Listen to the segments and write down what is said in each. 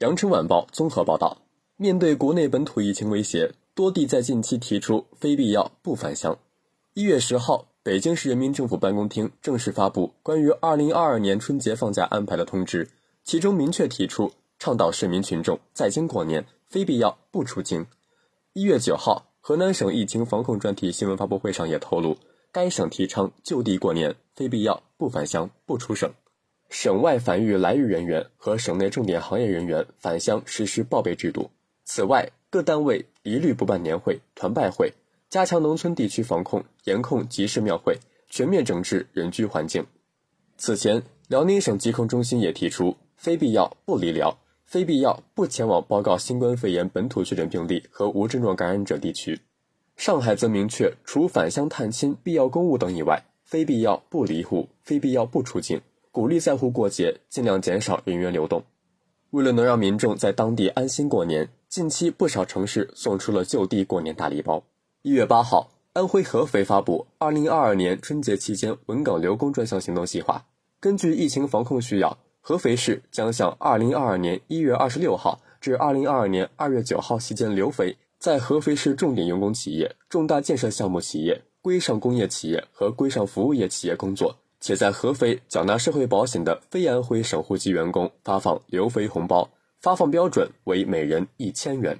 羊城晚报综合报道：面对国内本土疫情威胁，多地在近期提出非必要不返乡。一月十号，北京市人民政府办公厅正式发布关于二零二二年春节放假安排的通知，其中明确提出倡导市民群众在京过年，非必要不出京。一月九号，河南省疫情防控专题新闻发布会上也透露，该省提倡就地过年，非必要不返乡、不出省。省外返渝来渝人员和省内重点行业人员返乡实施报备制度。此外，各单位一律不办年会、团拜会，加强农村地区防控，严控集市庙会，全面整治人居环境。此前，辽宁省疾控中心也提出，非必要不离辽，非必要不前往报告新冠肺炎本土确诊病例和无症状感染者地区。上海则明确，除返乡探亲、必要公务等以外，非必要不离沪，非必要不出境。鼓励在沪过节，尽量减少人员流动。为了能让民众在当地安心过年，近期不少城市送出了就地过年大礼包。一月八号，安徽合肥发布二零二二年春节期间稳岗留工专项行动计划。根据疫情防控需要，合肥市将向二零二二年一月二十六号至二零二二年二月九号期间留肥在合肥市重点用工企业、重大建设项目企业、规上工业企业和规上服务业企业工作。且在合肥缴纳社会保险的非安徽省户籍员工发放留肥红包，发放标准为每人一千元。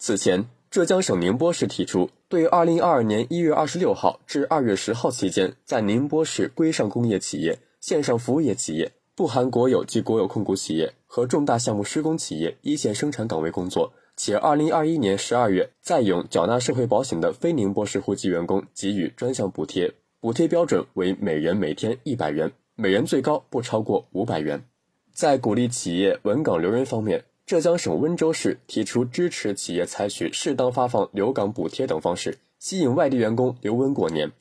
此前，浙江省宁波市提出，对二零二二年一月二十六号至二月十号期间在宁波市规上工业企业、线上服务业企业（不含国有及国有控股企业）和重大项目施工企业一线生产岗位工作，且二零二一年十二月再用缴纳社会保险的非宁波市户籍员工给予专项补贴。补贴标准为每人每天一百元，每人最高不超过五百元。在鼓励企业稳岗留人方面，浙江省温州市提出支持企业采取适当发放留岗补贴等方式，吸引外地员工留温过年。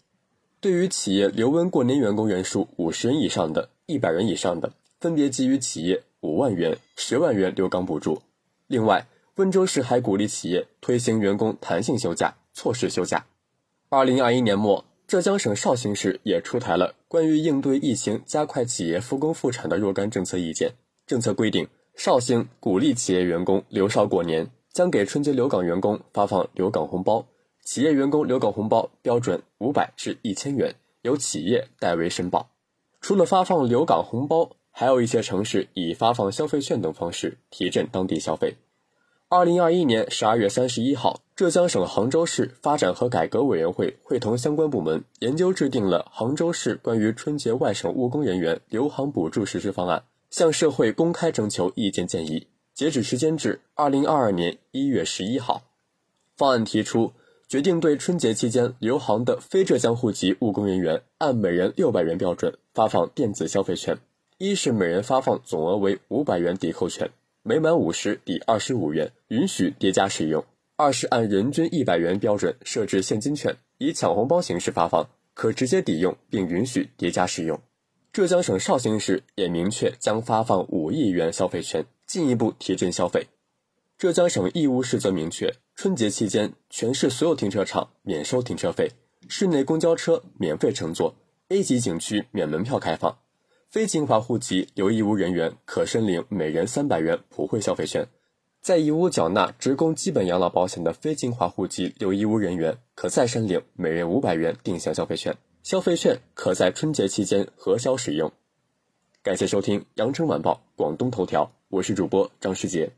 对于企业留温过年员工人数五十人以上的、一百人以上的，分别给予企业五万元、十万元留岗补助。另外，温州市还鼓励企业推行员工弹性休假、错时休假。二零二一年末。浙江省绍兴市也出台了关于应对疫情、加快企业复工复产的若干政策意见。政策规定，绍兴鼓励企业员工留绍过年，将给春节留岗员工发放留岗红包。企业员工留岗红包标准五百至一千元，由企业代为申报。除了发放留岗红包，还有一些城市以发放消费券等方式提振当地消费。二零二一年十二月三十一号。浙江省杭州市发展和改革委员会会同相关部门研究制定了杭州市关于春节外省务工人员留杭补助实施方案，向社会公开征求意见建议。截止时间至二零二二年一月十一号。方案提出，决定对春节期间留杭的非浙江户籍务工人员，按每人六百元标准发放电子消费券。一是每人发放总额为五百元抵扣券，每满五十抵二十五元，允许叠加使用。二是按人均一百元标准设置现金券，以抢红包形式发放，可直接抵用，并允许叠加使用。浙江省绍兴市也明确将发放五亿元消费券，进一步提振消费。浙江省义乌市则明确，春节期间全市所有停车场免收停车费，市内公交车免费乘坐，A 级景区免门票开放，非金华户籍留义乌人员可申领每人三百元普惠消费券。在义乌缴纳职工基本养老保险的非金华户籍留义乌人员，可再申领每人五百元定向消费券，消费券可在春节期间核销使用。感谢收听羊城晚报广东头条，我是主播张世杰。